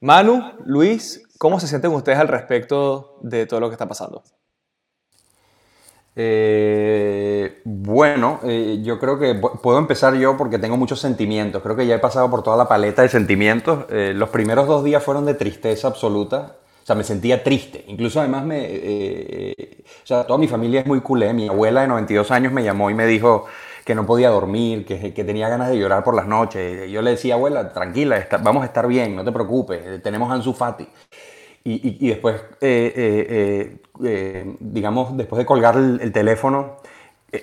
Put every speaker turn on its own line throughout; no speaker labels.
Manu, Luis, ¿cómo se sienten ustedes al respecto de todo lo que está pasando?
Eh, bueno, eh, yo creo que puedo empezar yo porque tengo muchos sentimientos. Creo que ya he pasado por toda la paleta de sentimientos. Eh, los primeros dos días fueron de tristeza absoluta. O sea, me sentía triste. Incluso además me... o sea, toda mi familia es muy culé. Mi abuela de 92 años me llamó y me dijo que no podía dormir, que, que tenía ganas de llorar por las noches. Yo le decía, abuela, tranquila, vamos a estar bien, no te preocupes, tenemos Ansu Fati. Y, y, después, eh, eh, eh, digamos, después de colgar el, teléfono,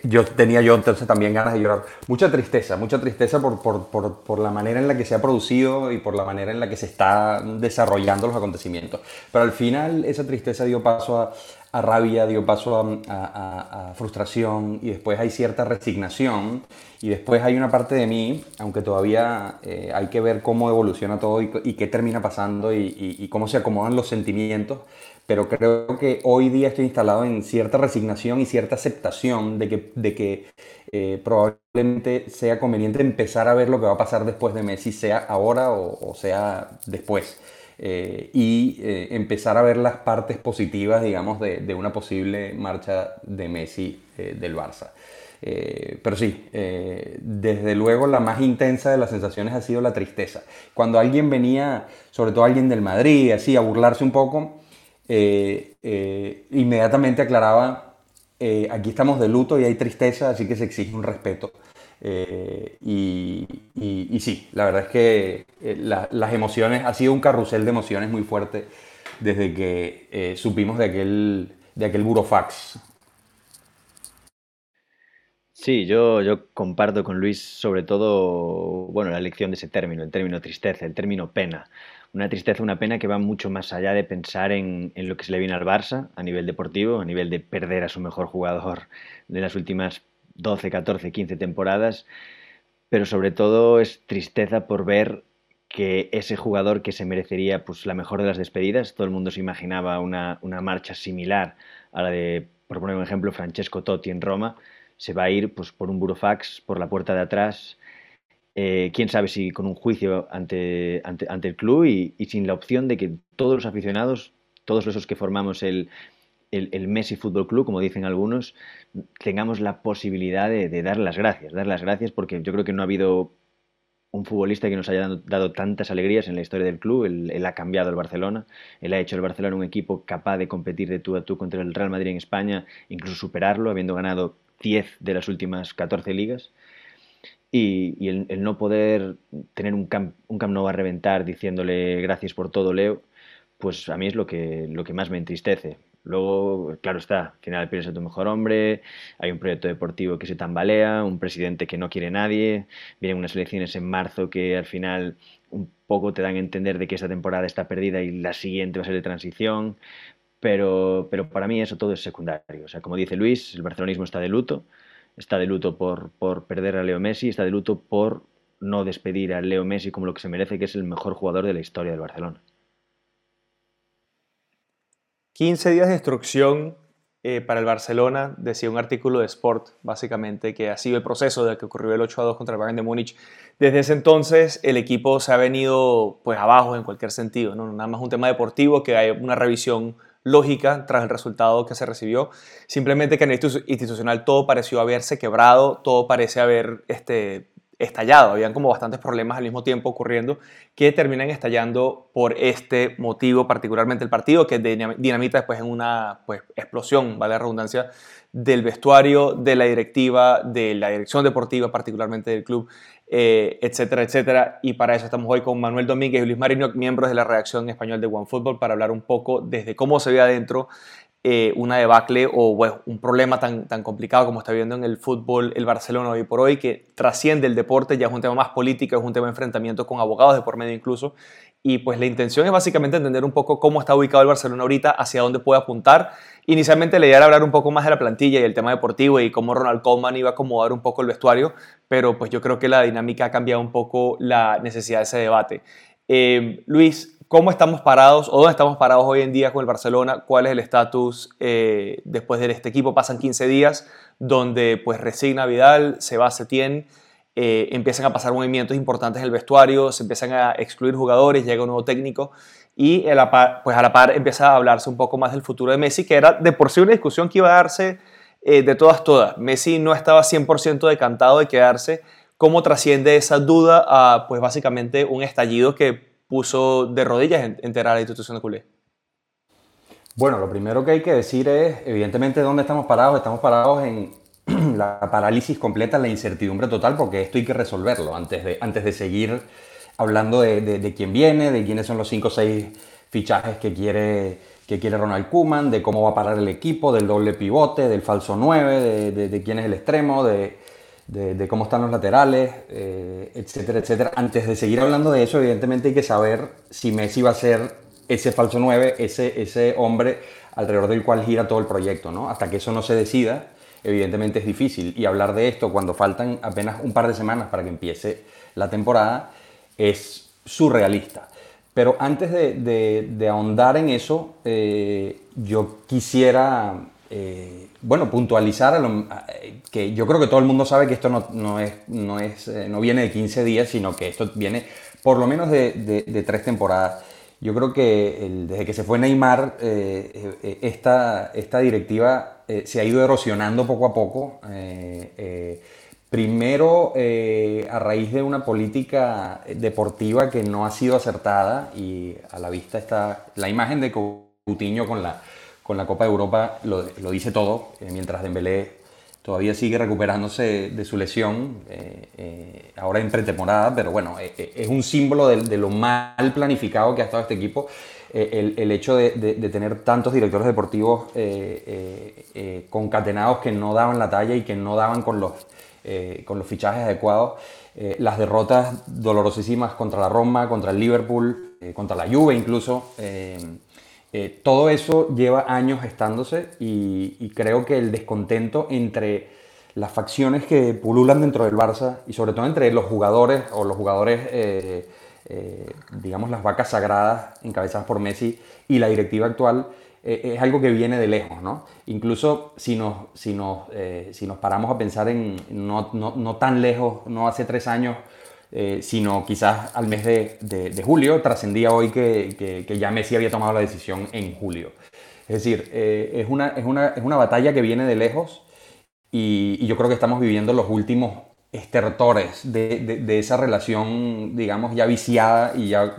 yo tenía yo entonces también ganas de llorar. Mucha tristeza, mucha tristeza por, por, por, por, la manera en la que se ha producido y por la manera en la que se están desarrollando los acontecimientos. Pero al final esa tristeza dio paso a, a rabia, dio paso a, frustración y después hay cierta resignación y después hay una parte de mí, aunque todavía eh, hay que ver cómo evoluciona todo y, qué termina pasando y, cómo se acomodan los sentimientos, pero creo que hoy día estoy instalado en cierta resignación y cierta aceptación de que, de que eh, probablemente sea conveniente empezar a ver lo que va a pasar después de Messi, sea ahora o sea después. Eh, y eh, empezar a ver las partes positivas, digamos, de, de una posible marcha de Messi eh, del Barça. pero sí, desde luego la más intensa de las sensaciones ha sido la tristeza. Cuando alguien venía, sobre todo alguien del Madrid, así, a burlarse un poco, inmediatamente aclaraba, aquí estamos de luto y hay tristeza, así que se exige un respeto. Eh, y, sí, la verdad es que eh, las emociones, ha sido un carrusel de emociones muy fuerte desde que eh, supimos de aquel, de aquel burofax.
Sí, yo, yo comparto con Luis sobre todo, bueno, la elección de ese término, el término tristeza, el término pena. Una tristeza, una pena que va mucho más allá de pensar en, en lo que se le viene al Barça a nivel deportivo, a nivel de perder a su mejor jugador de las últimas 12, 14, 15 temporadas, pero sobre todo es tristeza por ver que ese jugador que se merecería pues, la mejor de las despedidas, todo el mundo se imaginaba una, marcha similar a la de, por poner un ejemplo, Francesco Totti en Roma, se va a ir pues, por un burofax, por la puerta de atrás, eh, quién sabe si con un juicio ante, ante, el club y, sin la opción de que todos los aficionados, todos esos que formamos el, el, Messi Fútbol Club, como dicen algunos, tengamos la posibilidad de, dar las gracias, dar las gracias porque yo creo que no ha habido un futbolista que nos haya dado, tantas alegrías en la historia del club. Él, ha cambiado el Barcelona, él ha hecho el Barcelona un equipo capaz de competir de tú a tú contra el Real Madrid en España, incluso superarlo, habiendo ganado 10 de las últimas 14 ligas. Y, el, no poder tener un camp, un camp Nou a reventar diciéndole gracias por todo, Leo, pues a mí es lo que, lo que más me entristece. Luego, claro está, al final pierdes a tu mejor hombre, hay un proyecto deportivo que se tambalea, un presidente que no quiere nadie, vienen unas elecciones en marzo que al final un poco te dan a entender de que esta temporada está perdida y la siguiente va a ser de transición, pero, pero para mí eso todo es secundario. O sea, como dice Luis, el barcelonismo está de luto, está de luto por, por perder a Leo Messi, está de luto por no despedir a Leo Messi como lo que se merece, que es el mejor jugador de la historia del Barcelona.
15 días de instrucción eh, para el Barcelona, decía un artículo de Sport, básicamente, que ha sido el proceso de que ocurrió el 8 a 2 contra el Bayern de Múnich. Desde ese entonces, el equipo se ha venido pues abajo en cualquier sentido, ¿no? nada más un tema deportivo, que hay una revisión lógica tras el resultado que se recibió. Simplemente que en el institucional todo pareció haberse quebrado, todo parece haber este, estallado. Habían como bastantes problemas al mismo tiempo ocurriendo que terminan estallando por este motivo, particularmente el partido, que dinamita después en una pues, explosión, vale la redundancia, del vestuario, de la directiva, de la dirección deportiva, particularmente del club, eh, etcétera, etcétera. Y para eso estamos hoy con Manuel Domínguez y Luis Marino, miembros de la redacción español de OneFootball, para hablar un poco desde cómo se ve adentro eh, una debacle o un problema tan, tan complicado como está viendo en el fútbol el Barcelona hoy por hoy, que trasciende el deporte, ya es un tema más político, es un tema de enfrentamiento con abogados de por medio incluso. Y pues la intención es básicamente entender un poco cómo está ubicado el Barcelona ahorita, hacia dónde puede apuntar. Inicialmente la idea era hablar un poco más de la plantilla y el tema deportivo y cómo Ronald Koeman iba a acomodar un poco el vestuario, pero pues yo creo que la dinámica ha cambiado un poco la necesidad de ese debate. Eh, Luis, ¿Cómo estamos parados o dónde estamos parados hoy en día con el Barcelona? ¿Cuál es el estatus eh, después de este equipo? Pasan 15 días donde pues resigna Vidal, se va Setién eh, empiezan a pasar movimientos importantes en el vestuario, se empiezan a excluir jugadores, llega un nuevo técnico y a la par, pues a la par empieza a hablarse un poco más del futuro de Messi, que era de por sí una discusión que iba a darse eh, de todas, todas. Messi no estaba 100% decantado de quedarse. ¿Cómo trasciende esa duda a, pues básicamente, un estallido que puso de rodillas entera a la institución de culé?
Bueno, lo primero que hay que decir es, evidentemente, dónde estamos parados. Estamos parados en la parálisis completa, la incertidumbre total, porque esto hay que resolverlo antes de, antes de seguir hablando de, quién viene, de quiénes son los 5 o 6 fichajes que quiere, que quiere Ronald Kuman, de cómo va a parar el equipo, del doble pivote, del falso 9, de, quién es el extremo, de, cómo están los laterales, eh, etcétera, etcétera. Antes de seguir hablando de eso, evidentemente hay que saber si Messi va a ser ese falso 9, ese, ese hombre alrededor del cual gira todo el proyecto. ¿no? Hasta que eso no se decida, evidentemente es difícil. Y hablar de esto cuando faltan apenas un par de semanas para que empiece la temporada es surrealista. Pero antes de, ahondar en eso, eh, yo quisiera, eh, bueno, puntualizar que yo creo que todo el mundo sabe que esto no, es, no, es, eh, no viene de 15 días, sino que esto viene por lo menos de, tres temporadas. Yo creo que desde que se fue Neymar, esta, esta directiva se ha ido erosionando poco a poco. Primero, eh, a raíz de una política deportiva que no ha sido acertada y a la vista está la imagen de Coutinho con la, con la Copa de Europa, lo, dice todo, eh, mientras Dembélé todavía sigue recuperándose de su lesión, eh, ahora en pretemporada, pero bueno, es un símbolo de, lo mal planificado que ha estado este equipo. El, hecho de, de, tener tantos directores deportivos concatenados que no daban la talla y que no daban con los eh, con los fichajes adecuados. Eh, las derrotas dolorosísimas contra la Roma, contra el Liverpool, eh, contra la Juve incluso. Todo eso lleva años gestándose y, creo que el descontento entre las facciones que pululan dentro del Barça y sobre todo entre los jugadores o los jugadores, digamos las vacas sagradas encabezadas por Messi y la directiva actual, eh, es algo que viene de lejos, ¿no? Incluso si nos, si nos, eh, si nos paramos a pensar en no, no, no, tan lejos, no hace tres años, eh, sino quizás al mes de, de, julio, trascendía hoy que, que, que, ya Messi había tomado la decisión en julio. Es decir, es, una, es, una, es, una, batalla que viene de lejos y, yo creo que estamos viviendo los últimos estertores de, de, esa relación, digamos, ya viciada y ya,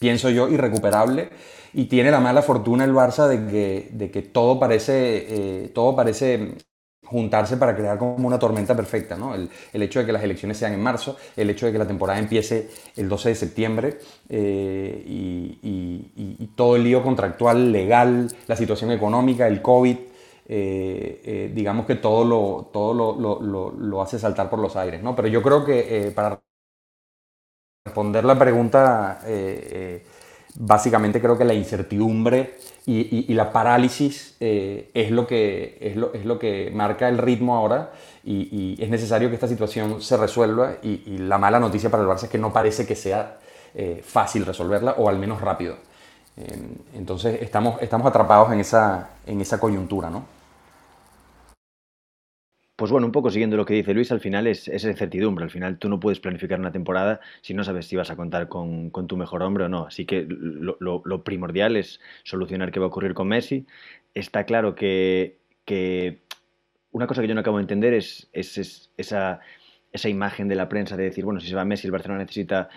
pienso yo, irrecuperable y tiene la mala fortuna el Barça de que, que todo, parece, eh, todo parece juntarse para crear como una tormenta perfecta, ¿no? El, el, hecho de que las elecciones sean en marzo, el hecho de que la temporada empiece el 12 de septiembre eh, y, todo el lío contractual, legal, la situación económica, el COVID, eh, digamos que todo, lo, todo lo, lo, lo, hace saltar por los aires, ¿no? Pero yo creo que para responder la pregunta básicamente creo que la incertidumbre y, la parálisis eh, es, lo que, es, lo, es, lo, que marca el ritmo ahora y, es necesario que esta situación se resuelva y, la mala noticia para el Barça es que no parece que sea eh, fácil resolverla o al menos rápido. Eh, entonces estamos, estamos atrapados en esa, en esa coyuntura, ¿no?
Pues bueno, un poco siguiendo lo que dice Luis, al final es esa incertidumbre. Al final tú no puedes planificar una temporada si no sabes si vas a contar con, tu mejor hombre o no. Así que lo, primordial es solucionar qué va a ocurrir con Messi. Está claro que, una cosa que yo no acabo de entender es, esa, esa imagen de la prensa de decir, bueno, si se va Messi, el Barcelona necesita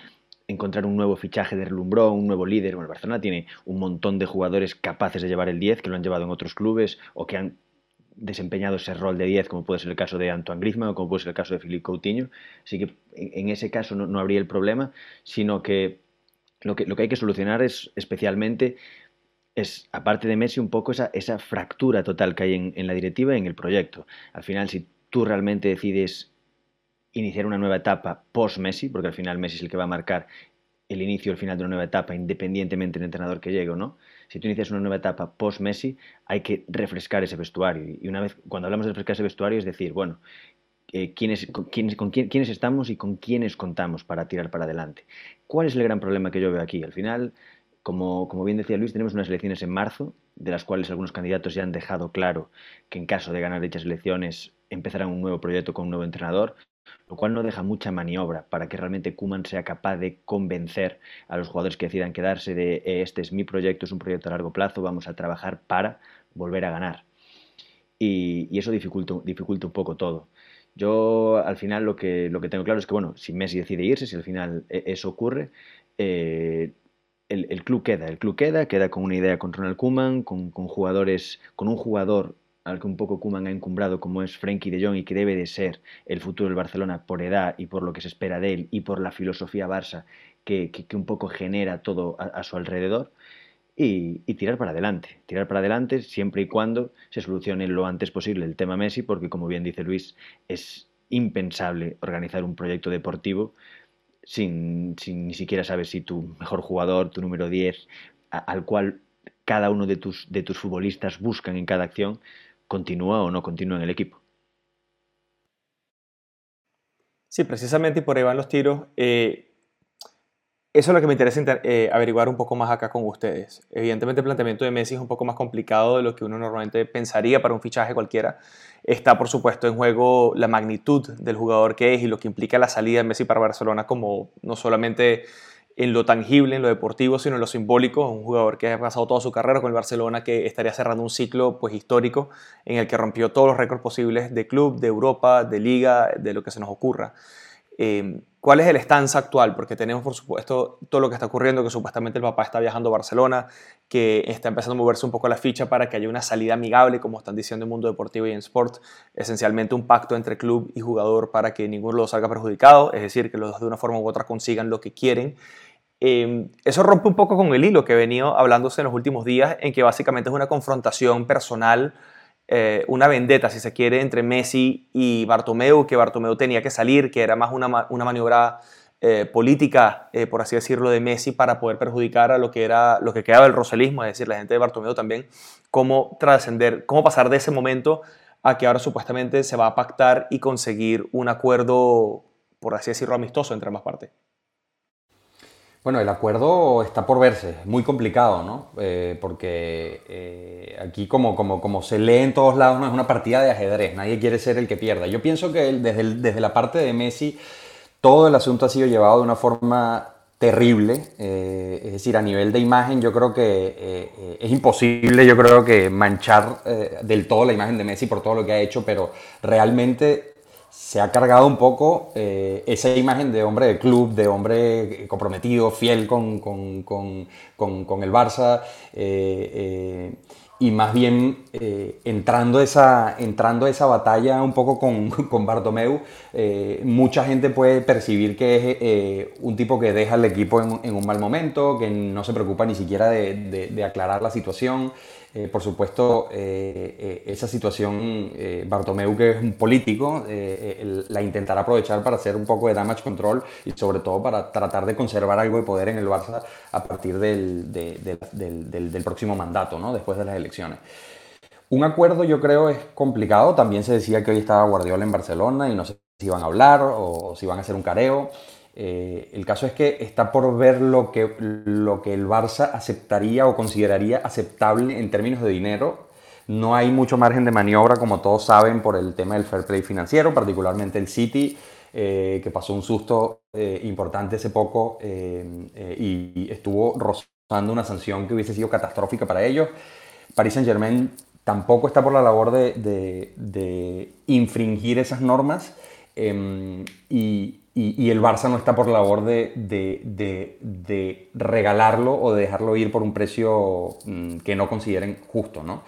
encontrar un nuevo fichaje de relumbró, un nuevo líder. Bueno, el Barcelona tiene un montón de jugadores capaces de llevar el 10, que lo han llevado en otros clubes o que han desempeñado ese rol de 10, como puede ser el caso de Antoine Griezmann o como puede ser el caso de Philippe Coutinho. Así que en, ese caso no, habría el problema, sino que lo, que lo que hay que solucionar es especialmente, es, aparte de Messi, un poco esa, esa fractura total que hay en, la directiva y en el proyecto. Al final, si tú realmente decides iniciar una nueva etapa post-Messi, porque al final Messi es el que va a marcar el inicio o el final de una nueva etapa, independientemente del entrenador que llegue o no. Si tú inicias una nueva etapa post-Messi, hay que refrescar ese vestuario. Y una vez, cuando hablamos de refrescar ese vestuario, es decir, bueno, eh, ¿quiénes, con, quiénes, con quiénes estamos y con quiénes contamos para tirar para adelante. ¿Cuál es el gran problema que yo veo aquí? Al final, como, como bien decía Luis, tenemos unas elecciones en marzo, de las cuales algunos candidatos ya han dejado claro que en caso de ganar dichas elecciones empezarán un nuevo proyecto con un nuevo entrenador. Lo cual no deja mucha maniobra para que realmente Kuman sea capaz de convencer a los jugadores que decidan quedarse de eh, este es mi proyecto, es un proyecto a largo plazo, vamos a trabajar para volver a ganar. Y, eso dificulta, dificulta un poco todo. Yo al final lo que, lo que tengo claro es que, bueno, si Messi decide irse, si al final eh, eso ocurre, eh, el, club queda, el club queda, queda con una idea con Ronald Koeman, con, jugadores, con un jugador al que un poco Koeman ha encumbrado como es Frankie de Jong y que debe de ser el futuro del Barcelona por edad y por lo que se espera de él y por la filosofía Barça que, un poco genera todo a, su alrededor y, tirar para adelante, tirar para adelante siempre y cuando se solucione lo antes posible el tema Messi porque como bien dice Luis es impensable organizar un proyecto deportivo sin, ni siquiera sabes si tu mejor jugador, tu número 10, al cual cada uno de tus, de tus futbolistas buscan en cada acción, continúa o no continúa en el equipo.
Sí, precisamente y por ahí van los tiros. Eh, eso es lo que me interesa eh, averiguar un poco más acá con ustedes. Evidentemente el planteamiento de Messi es un poco más complicado de lo que uno normalmente pensaría para un fichaje cualquiera. Está por supuesto en juego la magnitud del jugador que es y lo que implica la salida de Messi para Barcelona como no solamente en lo tangible, en lo deportivo, sino en lo simbólico. Un jugador que ha pasado toda su carrera con el Barcelona, que estaría cerrando un ciclo pues, histórico en el que rompió todos los récords posibles de club, de Europa, de liga, de lo que se nos ocurra. Eh, ¿Cuál es el stance actual? Porque tenemos, por supuesto, todo lo que está ocurriendo, que supuestamente el papá está viajando a Barcelona, que está empezando a moverse un poco la ficha para que haya una salida amigable, como están diciendo en Mundo Deportivo y en Sport, esencialmente un pacto entre club y jugador para que ninguno los salga perjudicado, es decir, que los dos de una forma u otra consigan lo que quieren. Em, eso rompe un poco con el hilo que he venido hablándose en los últimos días, en que básicamente es una confrontación personal eh, una vendetta, si se quiere, entre Messi y Bartomeu, que Bartomeu tenía que salir, que era más una, una maniobra eh, política, eh, por así decirlo, de Messi para poder perjudicar a lo que, era, lo que quedaba del roselismo, es decir, la gente de Bartomeu también, cómo trascender, cómo pasar de ese momento a que ahora supuestamente se va a pactar y conseguir un acuerdo, por así decirlo, amistoso entre ambas partes.
Bueno, el acuerdo está por verse, muy complicado, ¿no? Eh, porque eh, aquí, como, como, como, se lee en todos lados, no es una partida de ajedrez, nadie quiere ser el que pierda. Yo pienso que desde, desde la parte de Messi, todo el asunto ha sido llevado de una forma terrible, eh, es decir, a nivel de imagen yo creo que es imposible, yo creo que manchar del todo la imagen de Messi por todo lo que ha hecho, pero realmente se ha cargado un poco eh, esa imagen de hombre de club, de hombre comprometido, fiel con, con, con, el Barça, eh, eh, y más bien entrando, esa, entrando esa batalla un poco con, con Bartomeu, mucha gente puede percibir que es un tipo que deja al equipo en, un mal momento, que no se preocupa ni siquiera de, de aclarar la situación. Eh, por supuesto, eh, eh, esa situación, Bartomeu, que es un político, la intentará aprovechar para hacer un poco de damage control y sobre todo para tratar de conservar algo de poder en el Barça a partir del, del, próximo mandato, ¿no? después de las elecciones. Un acuerdo yo creo es complicado, también se decía que hoy estaba Guardiola en Barcelona y no sé si iban a hablar o si iban a hacer un careo. Eh, el caso es que está por ver lo que, lo que el Barça aceptaría o consideraría aceptable en términos de dinero. No hay mucho margen de maniobra, como todos saben, por el tema del fair play financiero, particularmente el City, eh, que pasó un susto eh, importante hace poco y estuvo rozando una sanción que hubiese sido catastrófica para ellos. Paris Saint Germain tampoco está por la labor de, de infringir esas normas em, y, y, el Barça no está por la labor de, regalarlo o de dejarlo ir por un precio mm, que no consideren justo. ¿no?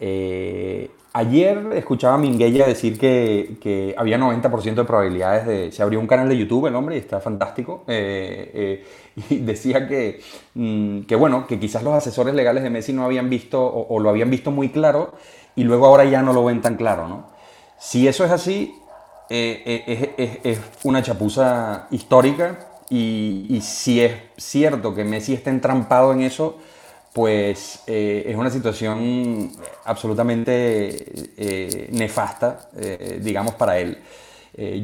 Eh, ayer escuchaba a Minguella decir que, que había 90% de probabilidades de... Se abrió un canal de YouTube el hombre y está fantástico. Eh, eh, y decía que, mm, que, bueno, que quizás los asesores legales de Messi no habían visto o, o, lo habían visto muy claro y luego ahora ya no lo ven tan claro. ¿no? Si eso es así, eh, eh, es, una chapuza histórica y, si es cierto que Messi está entrampado en eso, pues eh, es una situación absolutamente nefasta, digamos, para él.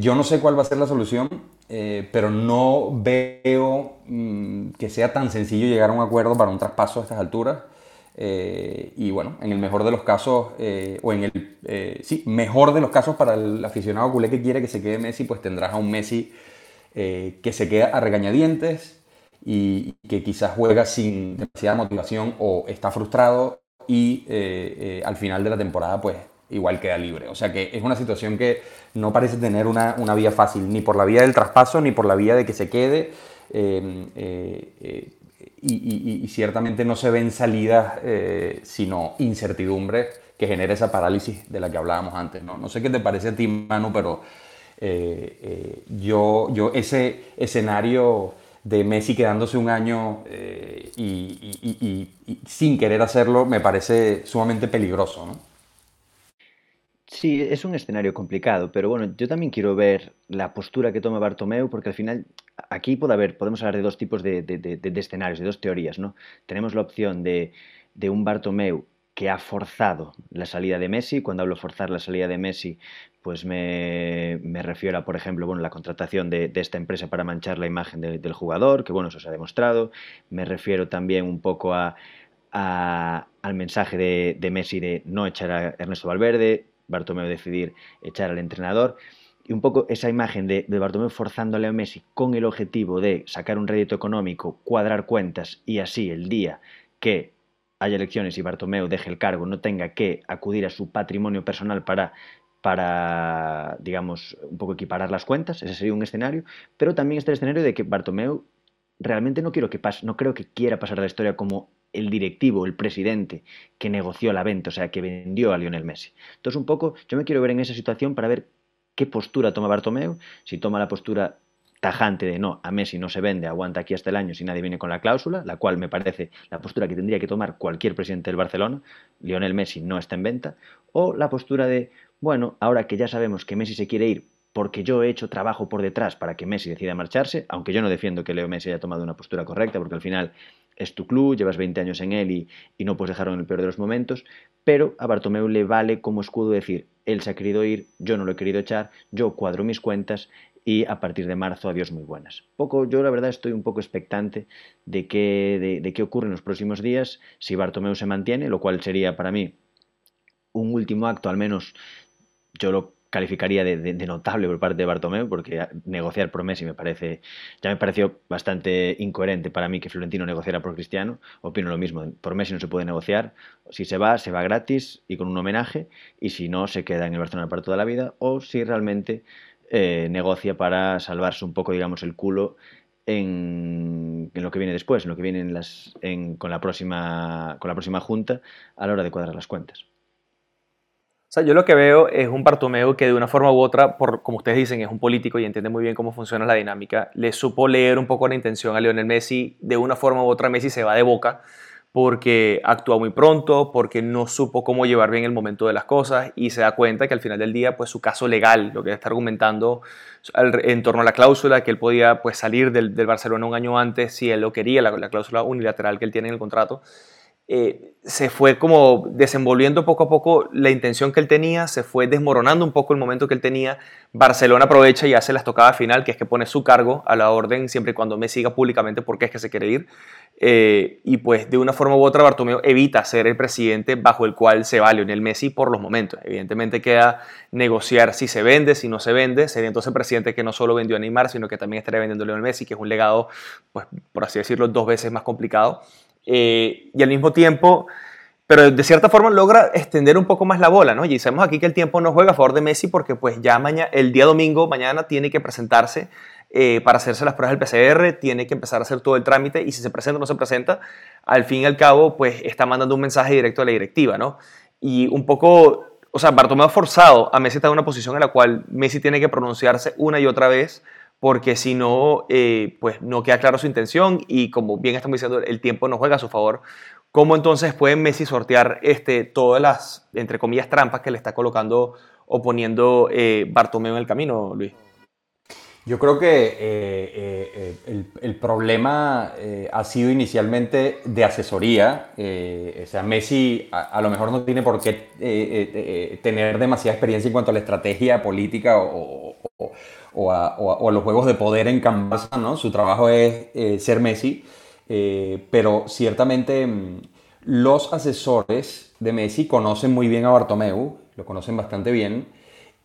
yo no sé cuál va a ser la solución, pero no veo mm, que sea tan sencillo llegar a un acuerdo para un traspaso a estas alturas. Y bueno, en el mejor de los casos, o en el sí, mejor de los casos para el aficionado culé que quiere que se quede Messi, pues tendrás a un Messi que se queda a regañadientes y que quizás juega sin demasiada motivación o está frustrado y al final de la temporada pues igual queda libre. O sea que es una situación que no parece tener una, vía fácil, ni por la vía del traspaso, ni por la vía de que se quede. Eh, eh, y, ciertamente no se ven salidas, eh, sino incertidumbre que genera esa parálisis de la que hablábamos antes. No, no sé qué te parece a ti, Manu, pero yo, yo ese escenario de Messi quedándose un año y, sin querer hacerlo me parece sumamente peligroso.
Sí, es un escenario complicado, pero bueno, yo también quiero ver la postura que toma Bartomeu, porque al final aquí puede haber, podemos hablar de dos tipos de, escenarios, de dos teorías, ¿no? Tenemos la opción de, un Bartomeu que ha forzado la salida de Messi. Cuando hablo forzar la salida de Messi, pues me, refiero a, por ejemplo, bueno, la contratación de, esta empresa para manchar la imagen del jugador, que bueno, eso se ha demostrado. Me refiero también un poco a, al mensaje de, de Messi de no echar a Ernesto Valverde, Bartomeu decidir echar al entrenador. Y un poco esa imagen de, de Bartomeu forzándole a Messi con el objetivo de sacar un rédito económico, cuadrar cuentas y así el día que haya elecciones y Bartomeu deje el cargo no tenga que acudir a su patrimonio personal para para, digamos, un poco equiparar las cuentas, ese sería un escenario, pero también está el escenario de que Bartomeu realmente no quiero que pase, no creo que quiera pasar la historia como el directivo, el presidente que negoció la venta, o sea, que vendió a Lionel Messi. Entonces, un poco, yo me quiero ver en esa situación para ver qué postura toma Bartomeu, si toma la postura tajante de no, a Messi no se vende, aguanta aquí hasta el año si nadie viene con la cláusula, la cual me parece la postura que tendría que tomar cualquier presidente del Barcelona, Lionel Messi no está en venta, o la postura de, bueno, ahora que ya sabemos que Messi se quiere ir porque yo he hecho trabajo por detrás para que Messi decida marcharse, aunque yo no defiendo que Leo Messi haya tomado una postura correcta, porque al final es tu club, llevas 20 años en él y, no puedes dejarlo en el peor de los momentos, pero a Bartomeu le vale como escudo decir, él se ha querido ir, yo no lo he querido echar, yo cuadro mis cuentas y a partir de marzo adiós muy buenas. Poco, yo la verdad estoy un poco expectante de qué, de, qué ocurre en los próximos días, si Bartomeu se mantiene, lo cual sería para mí un último acto, al menos yo lo calificaría de, notable por parte de Bartomeu, porque negociar por Messi me parece, ya me pareció bastante incoherente para mí que Florentino negociara por Cristiano. Opino lo mismo, por Messi no se puede negociar. Si se va, se va gratis y con un homenaje, y si no, se queda en el Barcelona para toda la vida, o si realmente eh, negocia para salvarse un poco, digamos, el culo en, lo que viene después, en lo que viene las, con, la próxima, con la próxima junta a la hora de cuadrar las cuentas
sea, yo lo que veo es un Bartomeu que de una forma u otra, por, como ustedes dicen, es un político y entiende muy bien cómo funciona la dinámica, le supo leer un poco la intención a Lionel Messi, de una forma u otra Messi se va de boca porque actúa muy pronto, porque no supo cómo llevar bien el momento de las cosas y se da cuenta que al final del día, pues su caso legal, lo que está argumentando en torno a la cláusula, que él podía pues salir del, Barcelona un año antes si él lo quería, la cláusula unilateral que él tiene en el contrato, eh, se fue como desenvolviendo poco a poco la intención que él tenía, se fue desmoronando un poco el momento que él tenía. Barcelona aprovecha y hace la estocada final, que es que pone su cargo a la orden siempre y cuando me siga públicamente porque es que se quiere ir. Eh, y pues de una forma u otra Bartomeu evita ser el presidente bajo el cual se va Lionel Messi por los momentos. Evidentemente queda negociar si se vende, si no se vende. Sería entonces el presidente que no solo vendió a Neymar, sino que también estaría vendiendo a Lionel Messi, que es un legado, pues por así decirlo, dos veces más complicado. Eh, y al mismo tiempo, pero de cierta forma logra extender un poco más la bola, ¿no? Y sabemos aquí que el tiempo no juega a favor de Messi porque pues ya mañana, el día domingo, mañana tiene que presentarse eh, para hacerse las pruebas del PCR, tiene que empezar a hacer todo el trámite y si se presenta o no se presenta, al fin y al cabo pues está mandando un mensaje directo a la directiva, ¿no? Y un poco, o sea, Bartomeu ha forzado a Messi a estar en una posición en la cual Messi tiene que pronunciarse una y otra vez porque si no, eh, pues no queda claro su intención y como bien estamos diciendo, el tiempo no juega a su favor. ¿Cómo entonces puede Messi sortear este, todas las, entre comillas, trampas que le está colocando o poniendo eh, en el camino, Luis?
Yo creo que eh, el, problema ha sido inicialmente de asesoría. o sea, Messi a, lo mejor no tiene por qué tener demasiada experiencia en cuanto a la estrategia política o, o a, los juegos de poder en Canvas, ¿no? Su trabajo es eh, ser Messi, eh, pero ciertamente mm, los asesores de Messi conocen muy bien a Bartomeu, lo conocen bastante bien,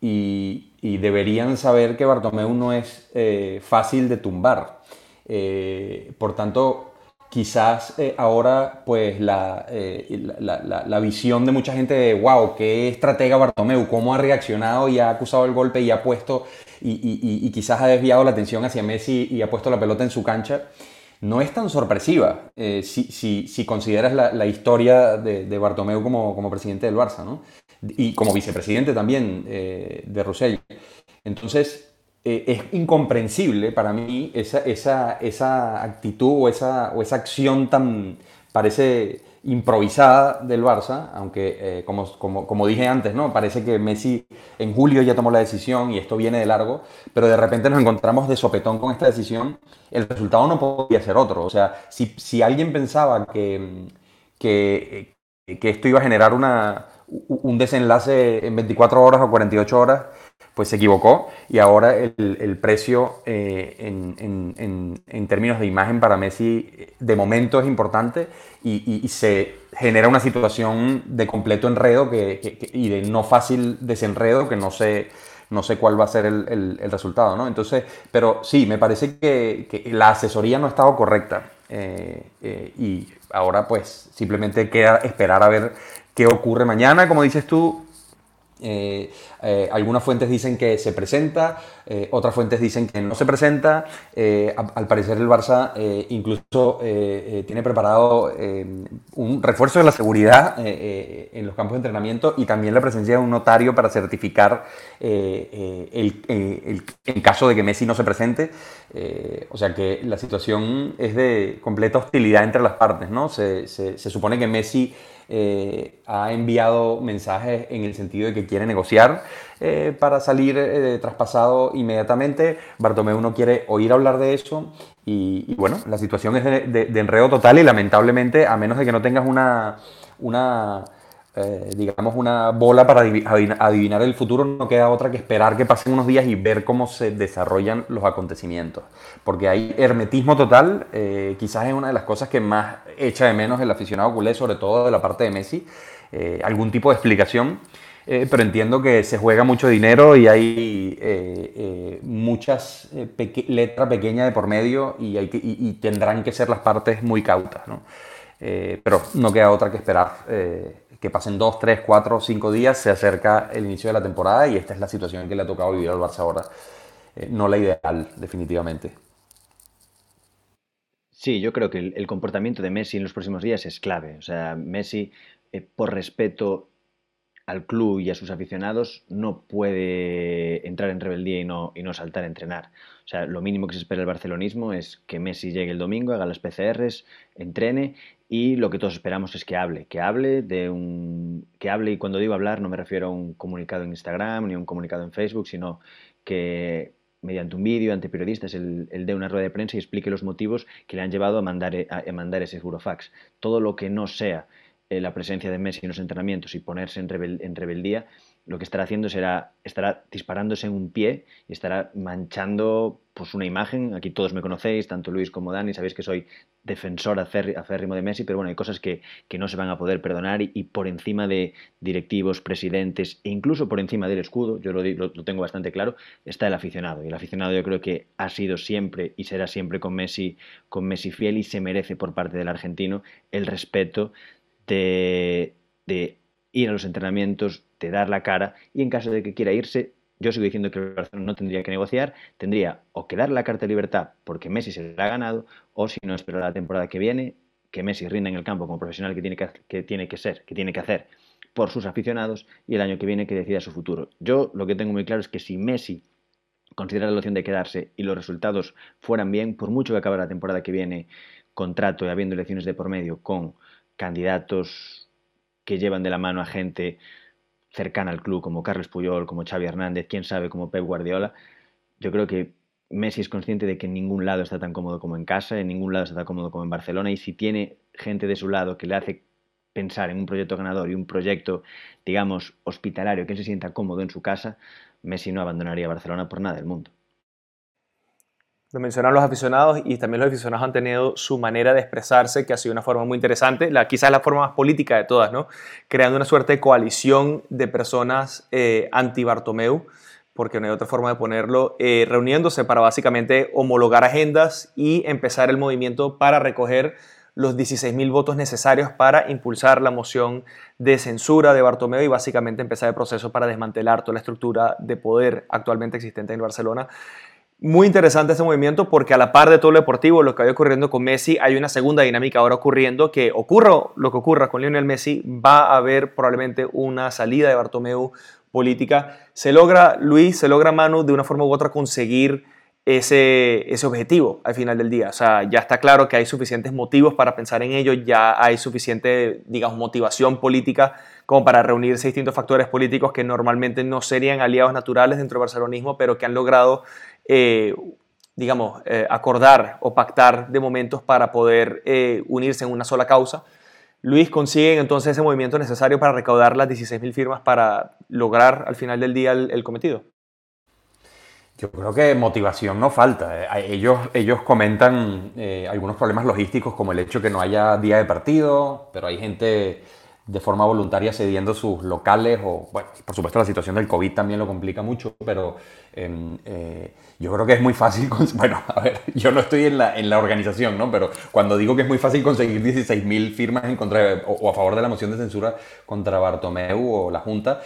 y, deberían saber que Bartomeu no es eh, fácil de tumbar. Por tanto, quizás eh, ahora pues la, la, visión de mucha gente de, wow, qué estratega Bartomeu, cómo ha reaccionado y ha acusado el golpe y ha puesto, y quizás ha desviado la atención hacia Messi y ha puesto la pelota en su cancha no es tan sorpresiva eh, si, consideras la, historia de, de Bartomeu como, presidente del Barça, ¿no? Y como vicepresidente también eh, de Rossell. Entonces, eh, es incomprensible para mí esa, esa, actitud o esa, o esa acción tan, parece improvisada del Barça, aunque eh, como, como, dije antes, ¿no? parece que Messi en julio ya tomó la decisión y esto viene de largo, pero de repente nos encontramos de sopetón con esta decisión, el resultado no podía ser otro. O sea, si, si alguien pensaba que, que, que, esto iba a generar una, un desenlace en 24 horas o 48 horas, pues se equivocó y ahora el, precio eh, en, términos de imagen para Messi de momento es importante y, se genera una situación de completo enredo que, y de no fácil desenredo que no sé, no sé cuál va a ser el, resultado. ¿no? Entonces, pero sí, me parece que, la asesoría no ha estado correcta eh, eh, y ahora pues simplemente queda esperar a ver qué ocurre mañana, como dices tú, eh, eh, algunas fuentes dicen que se presenta, eh, otras fuentes dicen que no se presenta. al parecer el Barça incluso tiene preparado un refuerzo de la seguridad en los campos de entrenamiento y también la presencia de un notario para certificar el, en caso de que Messi no se presente. o sea que la situación es de completa hostilidad entre las partes. ¿no? se, se supone que Messi eh, ha enviado mensajes en el sentido de que quiere negociar eh, para salir eh, traspasado inmediatamente. Bartomeu no quiere oír hablar de eso y, bueno, la situación es de, de, enredo total y lamentablemente, a menos de que no tengas una, una eh, digamos, una bola para adivinar el futuro, no queda otra que esperar que pasen unos días y ver cómo se desarrollan los acontecimientos. Porque hay hermetismo total, eh, quizás es una de las cosas que más echa de menos el aficionado culé, sobre todo de la parte de Messi, eh, algún tipo de explicación. pero entiendo que se juega mucho dinero y hay muchas letras pequeñas de por medio y, y, tendrán que ser las partes muy cautas. ¿no? pero no queda otra que esperar que pasen dos, tres, cuatro, cinco días, se acerca el inicio de la temporada y esta es la situación que le ha tocado vivir al Barça ahora. Eh, no la ideal, definitivamente.
Sí, yo creo que el, comportamiento de Messi en los próximos días es clave. O sea, Messi, eh, por respeto al club y a sus aficionados, no puede entrar en rebeldía y no, y no saltar a entrenar. O sea, lo mínimo que se espera del barcelonismo es que Messi llegue el domingo, haga las PCRs, entrene y lo que todos esperamos es que hable, que hable de un que hable y cuando digo hablar no me refiero a un comunicado en Instagram ni a un comunicado en Facebook, sino que mediante un vídeo ante periodistas el, de una rueda de prensa y explique los motivos que le han llevado a mandar, a, mandar ese burofax. Todo lo que no sea eh, la presencia de Messi en los entrenamientos y ponerse en, en rebeldía lo que estará haciendo será, estará disparándose en un pie y estará manchando pues, una imagen. Aquí todos me conocéis, tanto Luis como Dani, sabéis que soy defensor acérrimo de Messi, pero bueno, hay cosas que, no se van a poder perdonar y, por encima de directivos, presidentes e incluso por encima del escudo, yo lo, lo, tengo bastante claro, está el aficionado. Y el aficionado yo creo que ha sido siempre y será siempre con Messi, con Messi fiel y se merece por parte del argentino el respeto de, de ir a los entrenamientos, de dar la cara y en caso de que quiera irse, yo sigo diciendo que el Barcelona no tendría que negociar, tendría o que dar la carta de libertad porque Messi se la ha ganado o si no esperar la temporada que viene, que Messi rinda en el campo como profesional que tiene que, que tiene que ser, que tiene que hacer por sus aficionados y el año que viene que decida su futuro. Yo lo que tengo muy claro es que si Messi considera la opción de quedarse y los resultados fueran bien, por mucho que acabe la temporada que viene contrato y habiendo elecciones de por medio con candidatos que llevan de la mano a gente cercana al club, como Carlos Puyol, como Xavi Hernández, quién sabe, como Pep Guardiola, yo creo que Messi es consciente de que en ningún lado está tan cómodo como en casa, en ningún lado está tan cómodo como en Barcelona, y si tiene gente de su lado que le hace pensar en un proyecto ganador y un proyecto, digamos, hospitalario, que se sienta cómodo en su casa, Messi no abandonaría Barcelona por nada del mundo.
Lo mencionan los aficionados y también los aficionados han tenido su manera de expresarse, que ha sido una forma muy interesante, la, quizás la forma más política de todas, ¿no? Creando una suerte de coalición de personas eh, anti-Bartomeu, porque no hay otra forma de ponerlo, eh, reuniéndose para básicamente homologar agendas y empezar el movimiento para recoger los 16.000 votos necesarios para impulsar la moción de censura de Bartomeu y básicamente empezar el proceso para desmantelar toda la estructura de poder actualmente existente en Barcelona muy interesante este movimiento porque a la par de todo lo deportivo, lo que había ocurriendo con Messi, hay una segunda dinámica ahora ocurriendo que ocurra lo que ocurra con Lionel Messi, va a haber probablemente una salida de Bartomeu política. Se logra, Luis, se logra Manu de una forma u otra conseguir ese, ese objetivo al final del día. O sea, ya está claro que hay suficientes motivos para pensar en ello, ya hay suficiente, digamos, motivación política como para reunirse distintos factores políticos que normalmente no serían aliados naturales dentro del barcelonismo, pero que han logrado eh, digamos, eh, acordar o pactar de momentos para poder eh, unirse en una sola causa. Luis consigue entonces ese movimiento necesario para recaudar las 16.000 firmas para lograr al final del día el, cometido.
Yo creo que motivación no falta. Ellos, ellos comentan algunos problemas logísticos como el hecho que no haya día de partido, pero hay gente de forma voluntaria cediendo sus locales o, bueno, por supuesto la situación del COVID también lo complica mucho, pero em, eh, yo creo que es muy fácil, bueno, a ver, yo no estoy en la, en la organización, ¿no? Pero cuando digo que es muy fácil conseguir 16.000 firmas en contra, o, a favor de la moción de censura contra Bartomeu o la Junta,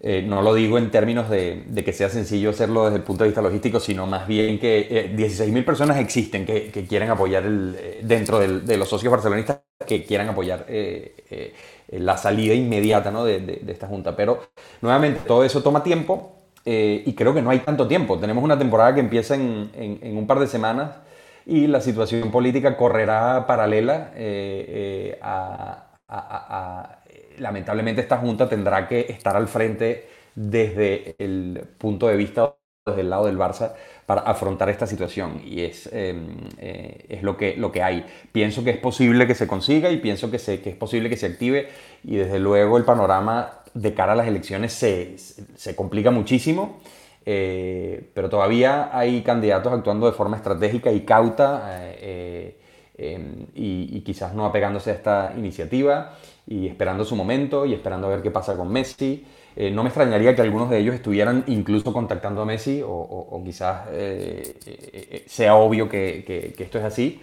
eh, no lo digo en términos de, de, que sea sencillo hacerlo desde el punto de vista logístico, sino más bien que eh, 16.000 personas existen que, que quieren apoyar el, eh, dentro de los socios barcelonistas que quieran apoyar eh, la salida inmediata ¿no? de, esta junta. Pero nuevamente, todo eso toma tiempo eh, y creo que no hay tanto tiempo. Tenemos una temporada que empieza en, un par de semanas y la situación política correrá paralela eh, eh, a, Lamentablemente esta junta tendrá que estar al frente desde el punto de vista, desde el lado del Barça, para afrontar esta situación y es, em, eh, es lo, que, lo que hay. Pienso que es posible que se consiga y pienso que, se, que es posible que se active y desde luego el panorama de cara a las elecciones se, se complica muchísimo. Eh, pero todavía hay candidatos actuando de forma estratégica y cauta eh, em, y, y, quizás no apegándose a esta iniciativa y esperando su momento y esperando a ver qué pasa con Messi. Eh, no me extrañaría que algunos de ellos estuvieran incluso contactando a Messi o, quizás eh, eh, sea obvio que, esto es así.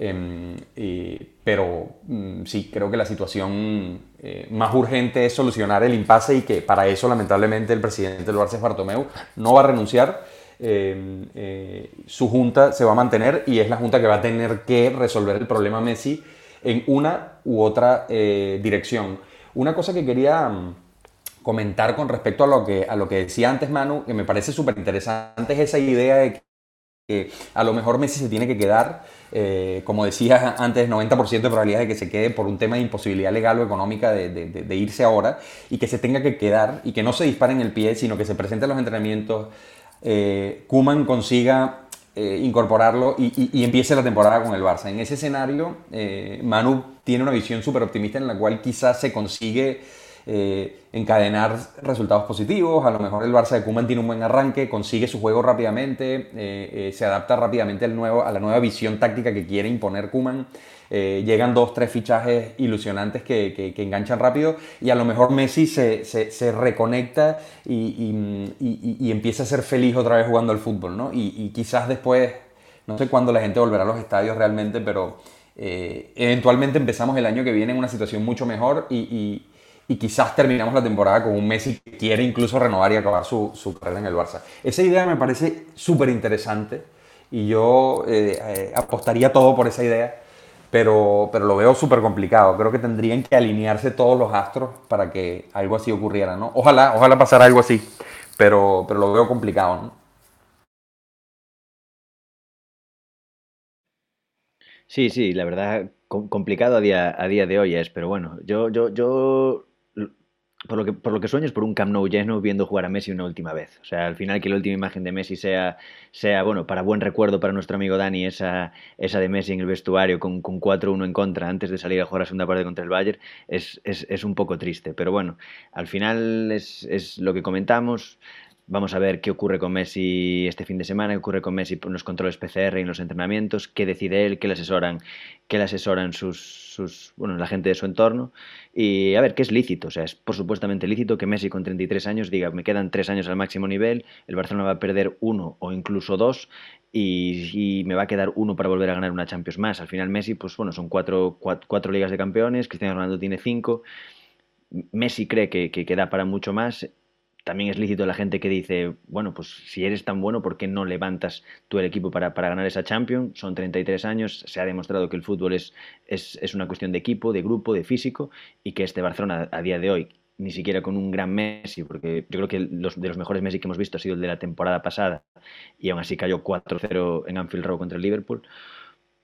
Em, pero mm, sí, creo que la situación más urgente es solucionar el impasse y que para eso lamentablemente el presidente del Barça Bartomeu no va a renunciar. Em, su junta se va a mantener y es la junta que va a tener que resolver el problema Messi en una u otra dirección. Una cosa que quería mm, comentar con respecto a lo que, a lo que decía antes Manu, que me parece súper interesante, es esa idea de que a lo mejor Messi se tiene que quedar, eh, como decía antes, 90% de probabilidad de que se quede por un tema de imposibilidad legal o económica de, irse ahora y que se tenga que quedar y que no se dispare en el pie, sino que se presente los entrenamientos, eh, Kuman consiga eh, incorporarlo y, empiece la temporada con el Barça. En ese escenario, Manu tiene una visión súper optimista en la cual quizás se consigue eh, encadenar resultados positivos. A lo mejor el Barça de Koeman tiene un buen arranque, consigue su juego rápidamente, eh, eh, se adapta rápidamente al nuevo, a la nueva visión táctica que quiere imponer Koeman. llegan dos, tres fichajes ilusionantes que, que, enganchan rápido y a lo mejor Messi se, se, se reconecta y, y, y, empieza a ser feliz otra vez jugando al fútbol. ¿no? Y, quizás después, no sé cuándo la gente volverá a los estadios realmente, pero eventualmente empezamos el año que viene en una situación mucho mejor y, y quizás terminamos la temporada con un Messi que quiere incluso renovar y acabar su, su carrera en el Barça. Esa idea me parece súper interesante y yo eh, eh, apostaría todo por esa idea, pero, pero lo veo súper complicado. Creo que tendrían que alinearse todos los astros para que algo así ocurriera, ¿no? Ojalá, ojalá pasara algo así, pero, pero lo veo complicado.
Sí, sí, la verdad complicado a día, a día de hoy es, pero bueno, yo, yo por lo que, por lo que sueño es por un Camp Nou lleno viendo jugar a Messi una última vez. O sea, al final que la última imagen de Messi sea, sea bueno, para buen recuerdo para nuestro amigo Dani, esa, esa de Messi en el vestuario con, con 4-1 en contra antes de salir a jugar a segunda parte contra el Bayern, es, es, es un poco triste. Pero bueno, al final es, es lo que comentamos Vamos a ver qué ocurre con Messi este fin de semana, qué ocurre con Messi en los controles PCR y en los entrenamientos, qué decide él, qué le asesoran, qué le asesoran sus, bueno, la gente de su entorno. Y a ver, qué es lícito. O sea, es por supuestamente lícito que Messi con 33 años diga, me quedan tres años al máximo nivel, el Barcelona va a perder uno o incluso dos y, me va a quedar uno para volver a ganar una Champions más. Al final Messi, pues bueno, son cuatro, cuatro, ligas de campeones, Cristiano Ronaldo tiene cinco. Messi cree que, que, que para mucho más también es lícito la gente que dice, bueno, pues si eres tan bueno, ¿por qué no levantas tú el equipo para, ganar esa Champions? Son 33 años, se ha demostrado que el fútbol es, es, una cuestión de equipo, de grupo, de físico, y que este Barcelona a día de hoy, ni siquiera con un gran Messi, porque yo creo que de los mejores Messi que hemos visto ha sido el de la temporada pasada, y aún así cayó 4-0 en Anfield Road contra el Liverpool,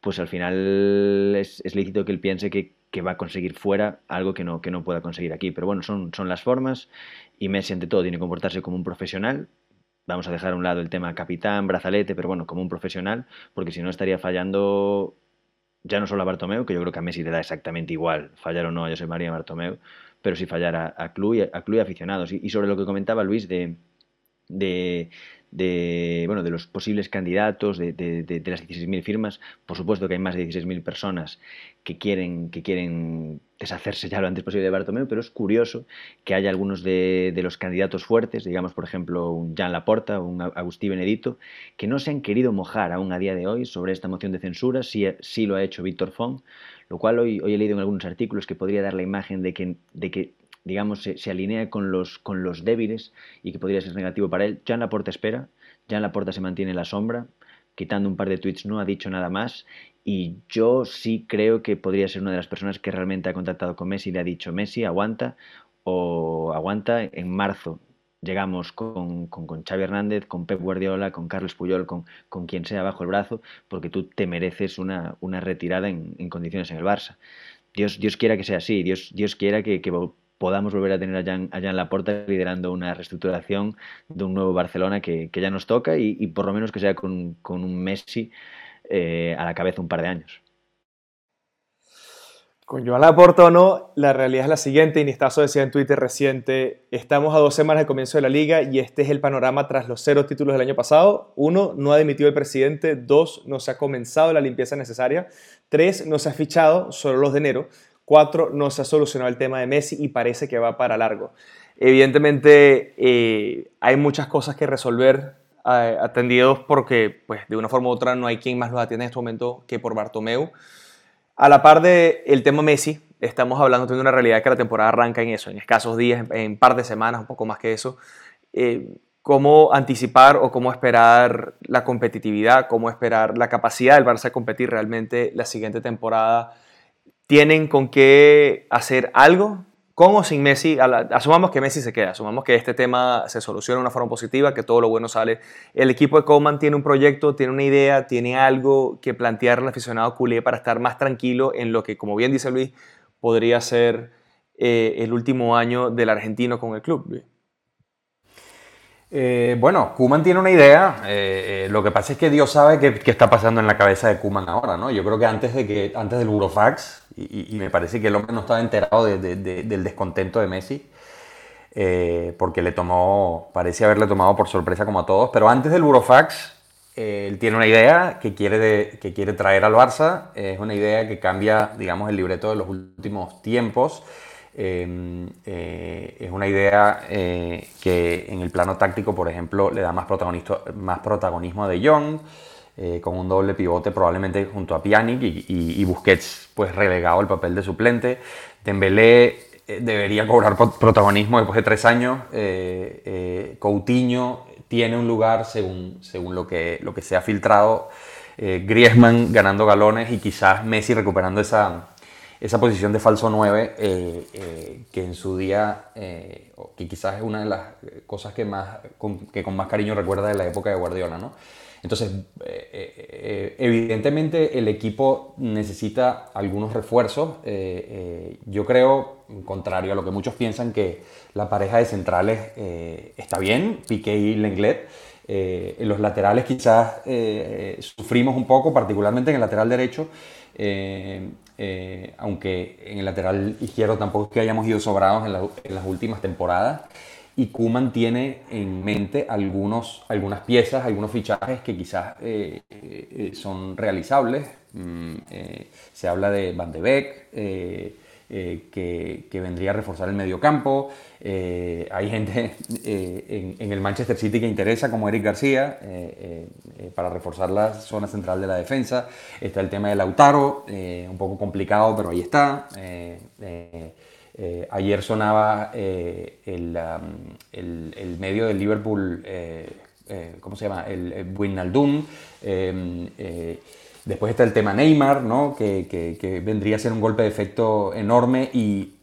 pues al final es, es lícito que él piense que, que va a conseguir fuera algo que no, que no pueda conseguir aquí. Pero bueno, son, son las formas y Messi ante todo tiene que comportarse como un profesional. Vamos a dejar a un lado el tema capitán, brazalete, pero bueno, como un profesional, porque si no estaría fallando ya no solo a Bartomeu, que yo creo que a Messi le da exactamente igual fallar o no a José María Bartomeu, pero sí fallar a, a, club, y, a club aficionados. Y, y, sobre lo que comentaba Luis de, de, bueno, de los posibles candidatos, de, de, de las 16.000 firmas. Por supuesto que hay más de 16.000 personas que quieren, que quieren deshacerse ya lo antes posible de Bartomeu, pero es curioso que haya algunos de, los candidatos fuertes, digamos por ejemplo un Jean Laporta o un Agustí Benedito, que no se han querido mojar aún a día de hoy sobre esta moción de censura, sí, sí lo ha hecho Víctor Font, lo cual hoy, hoy he leído en algunos artículos que podría dar la imagen de que, de que digamos, se, alinea con los, con los débiles y que podría ser negativo para él. Ya en la puerta espera, ya en la puerta se mantiene en la sombra, quitando un par de tweets no ha dicho nada más y yo sí creo que podría ser una de las personas que realmente ha contactado con Messi y le ha dicho Messi aguanta o aguanta en marzo llegamos con, con, Xavi Hernández, con Pep Guardiola, con Carlos Puyol, con, con quien sea bajo el brazo, porque tú te mereces una, una retirada en, en, condiciones en el Barça. Dios, Dios quiera que sea así, Dios, Dios quiera que, que podamos volver a tener allá en, allá en la puerta liderando una reestructuración de un nuevo Barcelona que, que ya nos toca y, por lo menos que sea con, con un Messi eh, a la cabeza un par de años.
Con Joan Laporta o no, la realidad es la siguiente, y Nistazo decía en Twitter reciente, estamos a dos semanas del comienzo de la liga y este es el panorama tras los cero títulos del año pasado. Uno, no ha dimitido el presidente. Dos, no se ha comenzado la limpieza necesaria. Tres, no se ha fichado, solo los de enero. Cuatro, no se ha solucionado el tema de Messi y parece que va para largo. Evidentemente eh, hay muchas cosas que resolver, eh, atendidos porque pues, de una forma u otra no hay quien más los atienda en este momento que por Bartomeu. A la par del el tema Messi, estamos hablando de una realidad que la temporada arranca en eso, en escasos días, en un par de semanas, un poco más que eso. Eh, cómo anticipar o cómo esperar la competitividad, cómo esperar la capacidad del Barça de competir realmente la siguiente temporada tienen con qué hacer algo con o sin Messi, asumamos que Messi se queda, asumamos que este tema se soluciona de una forma positiva, que todo lo bueno sale. El equipo de Coman tiene un proyecto, tiene una idea, tiene algo que plantear al aficionado culé para estar más tranquilo en lo que, como bien dice Luis, podría ser eh, el último año del argentino con el club.
Eh, bueno, Kuman tiene una idea. Eh, eh, lo que pasa es que Dios sabe qué, está pasando en la cabeza de Kuman ahora, ¿no? Yo creo que antes de que antes del Burofax, y, me parece que el hombre no estaba enterado del descontento de Messi, porque le tomó, parece haberle tomado por sorpresa como a todos. Pero antes del Burofax, él tiene una idea que quiere, que quiere traer al Barça. Es una idea que cambia, digamos, el libreto de los últimos tiempos. Em, eh, es una idea eh, que en el plano táctico, por ejemplo, le da más, más protagonismo a De Jong, eh, con un doble pivote probablemente junto a Pjanic y, Busquets pues relegado al papel de suplente. Dembélé debería cobrar protagonismo después de tres años. Coutinho tiene un lugar según, según lo, que, lo que se ha filtrado. Griezmann ganando galones y quizás Messi recuperando esa, esa posición de falso 9 eh, eh, que en su día, eh, que quizás es una de las cosas que, más, con, que con más cariño recuerda de la época de Guardiola, ¿no? Entonces, evidentemente el equipo necesita algunos refuerzos. yo creo, contrario a lo que muchos piensan, que la pareja de centrales está bien, Piqué y Lenglet. en los laterales quizás sufrimos un poco, particularmente en el lateral derecho. Eh, aunque en el lateral izquierdo tampoco es que hayamos ido sobrados en, las últimas temporadas. y Kuman tiene en mente algunos, algunas piezas, algunos fichajes que quizás eh, eh, son realizables. Mm, se habla de Van de Beek, que, que, vendría a reforzar el medio campo. hay gente en, en, el Manchester City que interesa, como Eric García, para reforzar la zona central de la defensa. Está el tema de Lautaro, un poco complicado, pero ahí está. Eh, ayer sonaba eh, um, el, medio del Liverpool, eh, ¿cómo se llama? El, el Wijnaldum. Después está el tema Neymar, ¿no? que, que, vendría a ser un golpe de efecto enorme y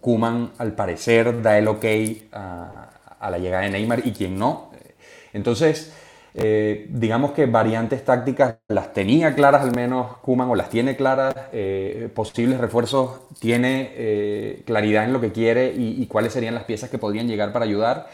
Kuman al parecer da el ok a, la llegada de Neymar y quien no. Entonces, eh, digamos que variantes tácticas las tenía claras al menos Kuman o las tiene claras, eh, posibles refuerzos, tiene eh, claridad en lo que quiere y, cuáles serían las piezas que podrían llegar para ayudar.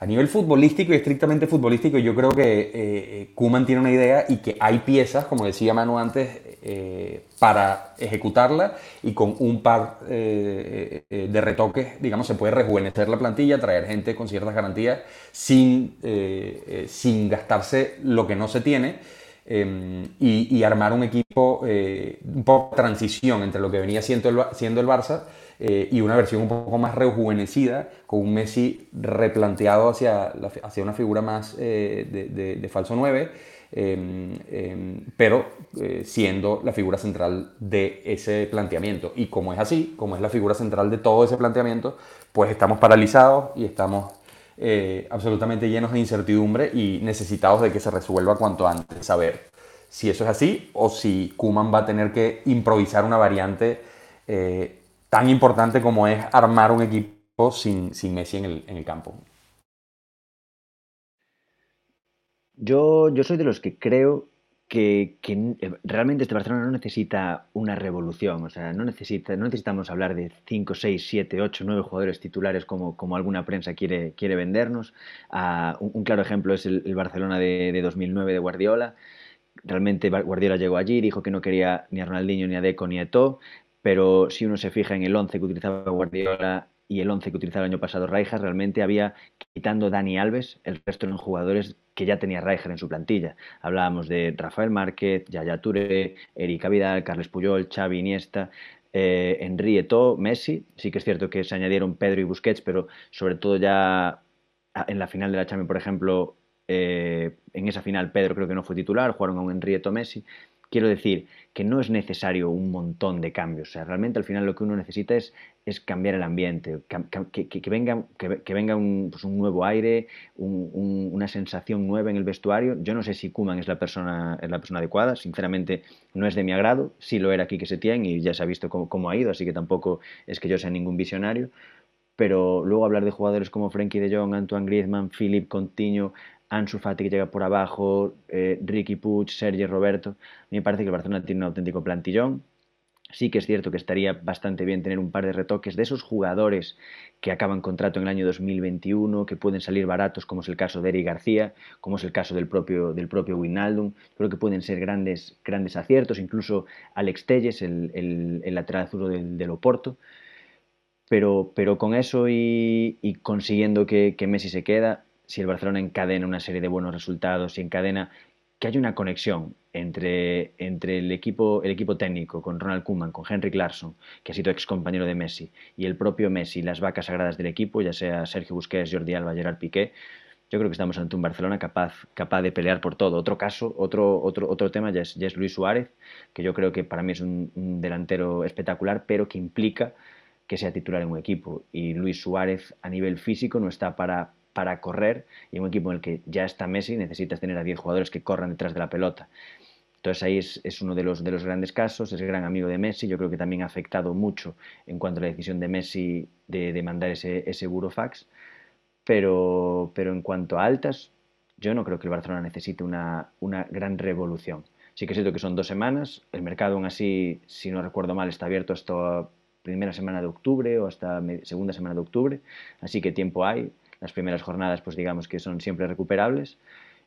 A nivel futbolístico y estrictamente futbolístico, yo creo que Kuman tiene una idea y que hay piezas, como decía Manu antes, eh, para ejecutarla y con un par eh, eh, de retoques, digamos, se puede rejuvenecer la plantilla, traer gente con ciertas garantías sin, sin gastarse lo que no se tiene. Y, armar un equipo un poco transición entre lo que venía siendo el, siendo el Barça y una versión un poco más rejuvenecida, con un Messi replanteado hacia, hacia una figura más de, de, falso 9 Em, em, pero eh, siendo la figura central de ese planteamiento. Y como es así, como es la figura central de todo ese planteamiento, pues estamos paralizados y estamos eh, absolutamente llenos de incertidumbre y necesitados de que se resuelva cuanto antes, saber si eso es así o si Kuman va a tener que improvisar una variante eh, tan importante como es armar un equipo sin, sin Messi en el, en el campo.
Yo, yo soy de los que creo que, eh, realmente este Barcelona no necesita una revolución, o sea, no, necesita, no necesitamos hablar de 5, 6, 7, 8, 9 jugadores titulares como, como alguna prensa quiere, quiere vendernos. Ah, un, claro ejemplo es el, Barcelona de, de, 2009 de Guardiola. Realmente Guardiola llegó allí, dijo que no quería ni a Ronaldinho, ni a Deco, ni a Eto'o, pero si uno se fija en el 11 que utilizaba Guardiola y el 11 que utilizaba el año pasado Raijas, realmente había, quitando Dani Alves, el resto eran jugadores que ya tenía Rijkaard en su plantilla. Hablábamos de Rafael Márquez, Yaya Touré, Erika Vidal, Carles Puyol, Xavi Iniesta, eh, Henry Messi. Sí que es cierto que se añadieron Pedro y Busquets, pero sobre todo ya en la final de la Champions, por ejemplo, eh, en esa final Pedro creo que no fue titular, jugaron con Henry Eto'o, Messi. Quiero decir que no es necesario un montón de cambios. O sea, realmente al final lo que uno necesita es, es cambiar el ambiente, que, venga, que, venga un, pues un, nuevo aire, una sensación nueva en el vestuario. Yo no sé si Kuman es la persona, es la persona adecuada. Sinceramente, no es de mi agrado. Sí lo era aquí que se tiene y ya se ha visto cómo, cómo ha ido, así que tampoco es que yo sea ningún visionario pero luego hablar de jugadores como Frenkie de Jong, Antoine Griezmann, Philippe Coutinho, Ansu Fati que llega por abajo, eh, Ricky Puig, Sergio Roberto. A me parece que el Barcelona tiene un auténtico plantillón. Sí que es cierto que estaría bastante bien tener un par de retoques de esos jugadores que acaban contrato en el año 2021, que pueden salir baratos, como es el caso de Eric García, como es el caso del propio, del propio Wijnaldum. Creo que pueden ser grandes, grandes aciertos, incluso Alex Telles, el, lateral azul del, Oporto. Pero, pero con eso y, consiguiendo que, que Messi se queda, si el Barcelona encadena una serie de buenos resultados y encadena que haya una conexión entre, entre el, equipo, el equipo técnico con Ronald Koeman, con Henrik Larsson, que ha sido ex compañero de Messi, y el propio Messi, las vacas sagradas del equipo, ya sea Sergio Busquets, Jordi Alba, Gerard Piqué, yo creo que estamos ante un Barcelona capaz, capaz de pelear por todo. Otro caso, otro, otro, otro tema ya es, Luis Suárez, que yo creo que para mí es un delantero espectacular, pero que implica que sea titular en un equipo. Y Luis Suárez a nivel físico no está para para correr y un equipo en el que ya está Messi necesitas tener a 10 jugadores que corran detrás de la pelota. Entonces ahí es, uno de los, de los grandes casos, es gran amigo de Messi, yo creo que también ha afectado mucho en cuanto a la decisión de Messi de, mandar ese, ese burofax, pero, pero en cuanto a altas, yo no creo que el Barcelona necesite una, una gran revolución. Sí que es cierto que son dos semanas, el mercado aún así, si no recuerdo mal, está abierto hasta primera semana de octubre o hasta segunda semana de octubre, así que tiempo hay las primeras jornadas, pues digamos que son siempre recuperables.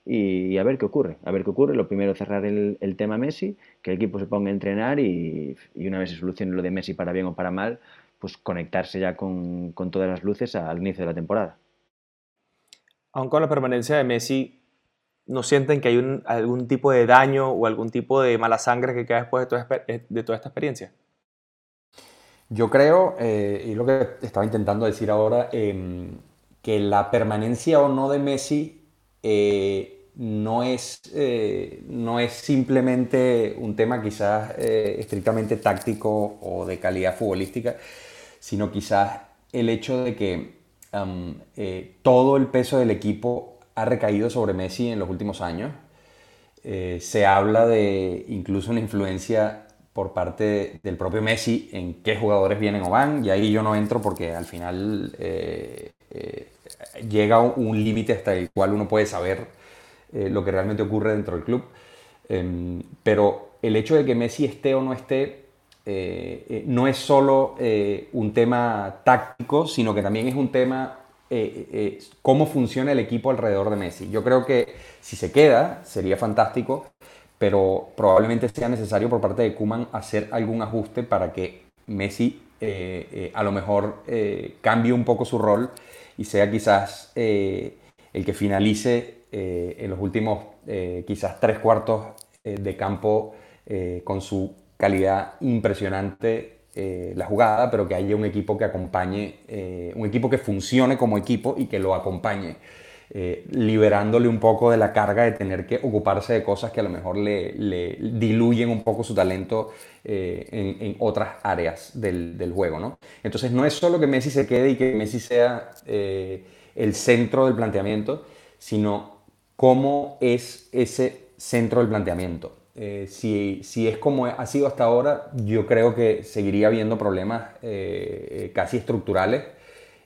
Y, a ver qué ocurre, a ver qué ocurre. Lo primero, cerrar el, tema Messi, que el equipo se ponga a entrenar y, una vez se solucione lo de Messi para bien o para mal, pues conectarse ya con, con todas las luces al inicio de la temporada.
Aun con la permanencia de Messi, ¿no sienten que hay algún tipo de daño o algún tipo de mala sangre que queda después de toda, eh, esta experiencia?
Yo creo, eh, y lo que estaba intentando decir ahora, em, que la permanencia o no de Messi eh, no, es, no es simplemente un tema quizás estrictamente táctico o de calidad futbolística, sino quizás el hecho de que eh, todo el peso del equipo ha recaído sobre Messi en los últimos años. Eh, se habla de incluso una influencia por parte del propio Messi en qué jugadores vienen o van, y ahí yo no entro porque al final eh, llega un límite hasta el cual uno puede saber lo que realmente ocurre dentro del club. Em, pero el hecho de que Messi esté o no esté eh, eh, no es solo eh, un tema táctico, sino que también es un tema cómo funciona el equipo alrededor de Messi. Yo creo que si se queda sería fantástico, pero probablemente sea necesario por parte de Kuman hacer algún ajuste para que Messi a lo mejor cambie un poco su rol y sea quizás el que finalice en los últimos quizás tres cuartos de campo con su calidad impresionante eh, la jugada, pero que haya un equipo que acompañe, eh, un equipo que funcione como equipo y que lo acompañe, eh, liberándole un poco de la carga de tener que ocuparse de cosas que a lo mejor le, diluyen un poco su talento en, otras áreas del, juego. ¿no? Entonces no es solo que Messi se quede y que Messi sea el centro del planteamiento, sino cómo es ese centro del planteamiento. Eh, si, si, es como ha sido hasta ahora, yo creo que seguiría habiendo problemas eh, eh, casi estructurales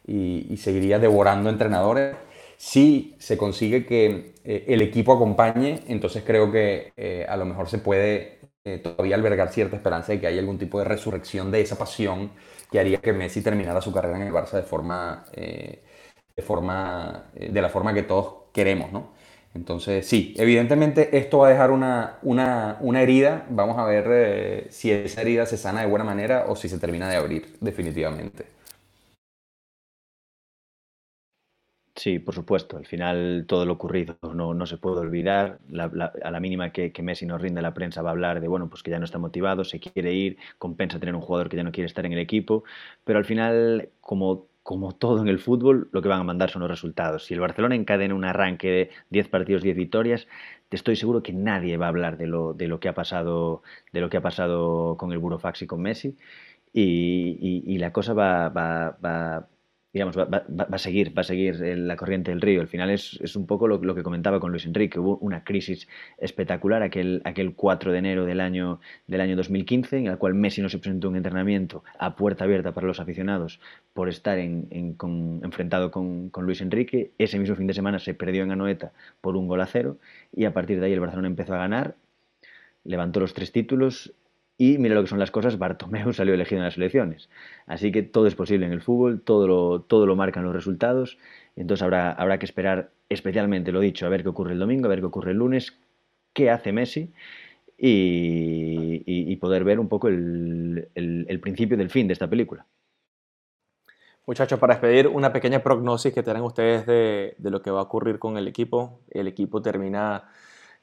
y, seguiría devorando entrenadores. Si se consigue que el equipo acompañe, entonces creo que a lo mejor se puede todavía albergar cierta esperanza de que haya algún tipo de resurrección de esa pasión que haría que Messi terminara su carrera en el Barça de forma, de, forma, de la forma que todos queremos, ¿no? Entonces, sí, evidentemente esto va a dejar una, una, herida. Vamos a ver eh, si esa herida se sana de buena manera o si se termina de abrir definitivamente.
Sí, por supuesto. Al final todo lo ocurrido no, no se puede olvidar. a la mínima que, que, Messi nos rinde la prensa va a hablar de, bueno, pues que ya no está motivado, se quiere ir, compensa tener un jugador que ya no quiere estar en el equipo. Pero al final, como como todo en el fútbol, lo que van a mandar son los resultados. Si el Barcelona encadena un arranque de 10 partidos, 10 victorias, te estoy seguro que nadie va a hablar de lo, de lo, que, ha pasado, de lo que ha pasado con el Burofax y con Messi. Y, la cosa va, va, digamos, va, a seguir, va a seguir la corriente del río. Al final es, es un poco lo, que comentaba con Luis Enrique. Hubo una crisis espectacular aquel, aquel 4 de enero del año, del año 2015, en el cual Messi no se presentó un entrenamiento a puerta abierta para los aficionados por estar en, enfrentado con, con, Luis Enrique. Ese mismo fin de semana se perdió en Anoeta por un gol a cero y a partir de ahí el Barcelona empezó a ganar, levantó los tres títulos y mira lo que son las cosas, Bartomeu salió elegido en las elecciones. Así que todo es posible en el fútbol, todo lo, todo lo marcan los resultados. Entonces habrá, habrá que esperar, especialmente lo dicho, a ver qué ocurre el domingo, a ver qué ocurre el lunes, qué hace Messi y, poder ver un poco el, principio del fin de esta película.
Muchachos, para despedir, una pequeña prognosis que tengan ustedes de, de, lo que va a ocurrir con el equipo. El equipo termina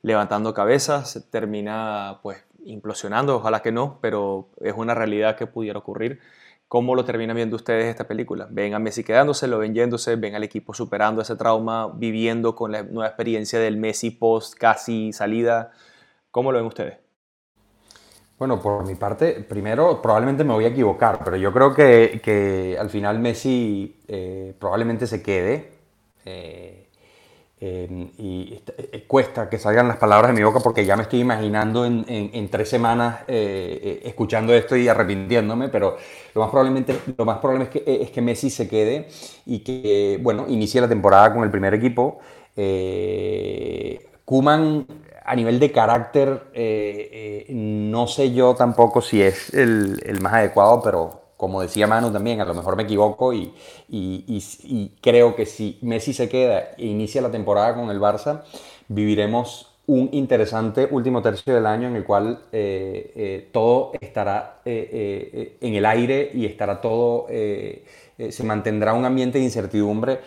levantando cabezas, termina pues implosionando, ojalá que no, pero es una realidad que pudiera ocurrir. ¿Cómo lo terminan viendo ustedes esta película? ¿Ven a Messi quedándose, lo ven yéndose, ven al equipo superando ese trauma, viviendo con la nueva experiencia del Messi post casi salida? ¿Cómo lo ven ustedes?
Bueno, por mi parte, primero probablemente me voy a equivocar, pero yo creo que, al final Messi eh, probablemente se quede. Eh, Em, y eh, cuesta que salgan las palabras de mi boca porque ya me estoy imaginando en, en, tres semanas eh, eh, escuchando esto y arrepintiéndome, pero lo más, probablemente, lo más probable es que, es que Messi se quede y que, bueno, inicie la temporada con el primer equipo. Kuman, a nivel de carácter, no sé yo tampoco si es el, el más adecuado, pero como decía Manu también, a lo mejor me equivoco y, creo que si Messi se queda e inicia la temporada con el Barça, viviremos un interesante último tercio del año en el cual eh, eh, todo estará eh, en el aire y estará todo, se mantendrá un ambiente de incertidumbre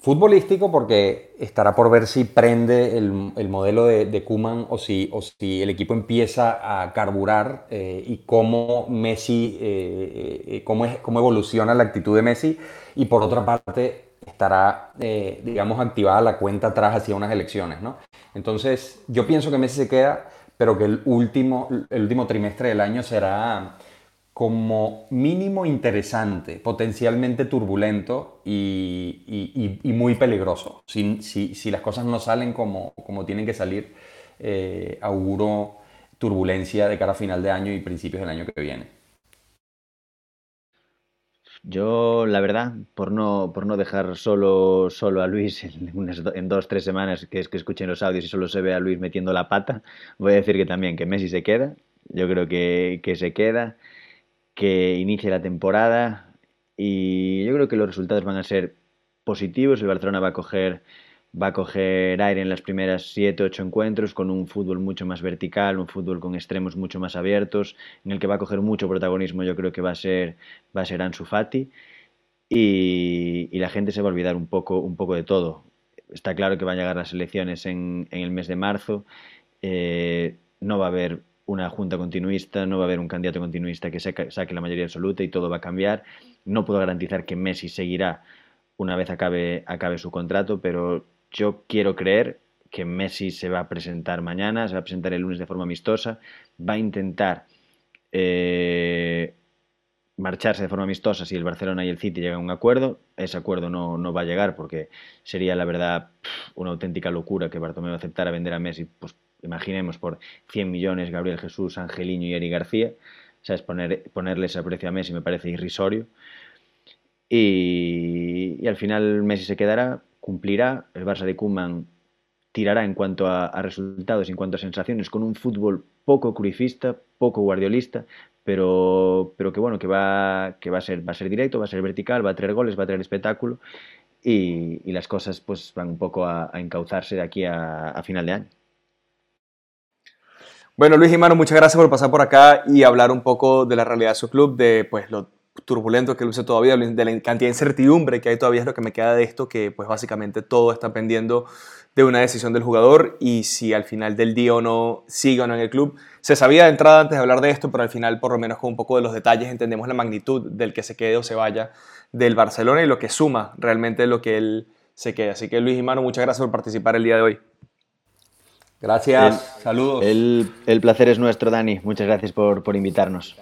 Futbolístico porque estará por ver si prende el, modelo de, de Kuman o si, o si el equipo empieza a carburar eh, y cómo Messi, eh, eh, cómo, es, cómo evoluciona la actitud de Messi. Y por otra parte estará, digamos, activada la cuenta atrás hacia unas elecciones. ¿no? Entonces yo pienso que Messi se queda, pero que el último, el último trimestre del año será como mínimo interesante, potencialmente turbulento y, muy peligroso. Si, si, las cosas no salen como, como tienen que salir, eh, auguro turbulencia de cara a final de año y principios del año que viene.
Yo, la verdad, por no, por no dejar solo, solo a Luis en, unas, en dos, tres semanas que es que escuchen los audios y solo se ve a Luis metiendo la pata, voy a decir que también que Messi se queda. Yo creo que, que se queda que inicie la temporada y yo creo que los resultados van a ser positivos. El Barcelona va a coger, va a coger aire en las primeras 7, 8 encuentros con un fútbol mucho más vertical, un fútbol con extremos mucho más abiertos, en el que va a coger mucho protagonismo. Yo creo que va a ser, va a ser Ansu Fati y, la gente se va a olvidar un poco, un poco de todo. Está claro que van a llegar las elecciones en, el mes de marzo. Eh, no va a haber una junta continuista, no va a haber un candidato continuista que saque la mayoría absoluta y todo va a cambiar. No puedo garantizar que Messi seguirá una vez acabe, acabe su contrato, pero yo quiero creer que Messi se va a presentar mañana, se va a presentar el lunes de forma amistosa, va a intentar eh, marcharse de forma amistosa si el Barcelona y el City llegan a un acuerdo. Ese acuerdo no, no, va a llegar porque sería, la verdad, una auténtica locura que Bartomeu aceptara vender a Messi pues, imaginemos por 100 millones Gabriel Jesús, Angeliño y Eri García, ¿sabes? Poner, ponerle ese precio a Messi me parece irrisorio. Y, al final Messi se quedará, cumplirá, el Barça de Kuman tirará en cuanto a, resultados, en cuanto a sensaciones, con un fútbol poco cruifista, poco guardiolista, pero, pero que bueno, que va, que va a ser, va a ser directo, va a ser vertical, va a traer goles, va a traer espectáculo y, las cosas pues van un poco a, encauzarse de aquí a final de año.
Bueno, Luis y Manu, muchas gracias por pasar por acá y hablar un poco de la realidad de su club, de pues lo turbulento que luce todavía, de la cantidad de incertidumbre que hay todavía es lo que me queda de esto, que pues básicamente todo está pendiendo de una decisión del jugador y si al final del día o no sigue o no en el club. Se sabía de entrada antes de hablar de esto, pero al final por lo menos con un poco de los detalles entendemos la magnitud del que se quede o se vaya del Barcelona y lo que suma realmente lo que él se quede. Así que Luis y Manu, muchas gracias por participar el día de hoy.
Gracias, saludos.
El, el, placer es nuestro, Dani. Muchas gracias por, por invitarnos.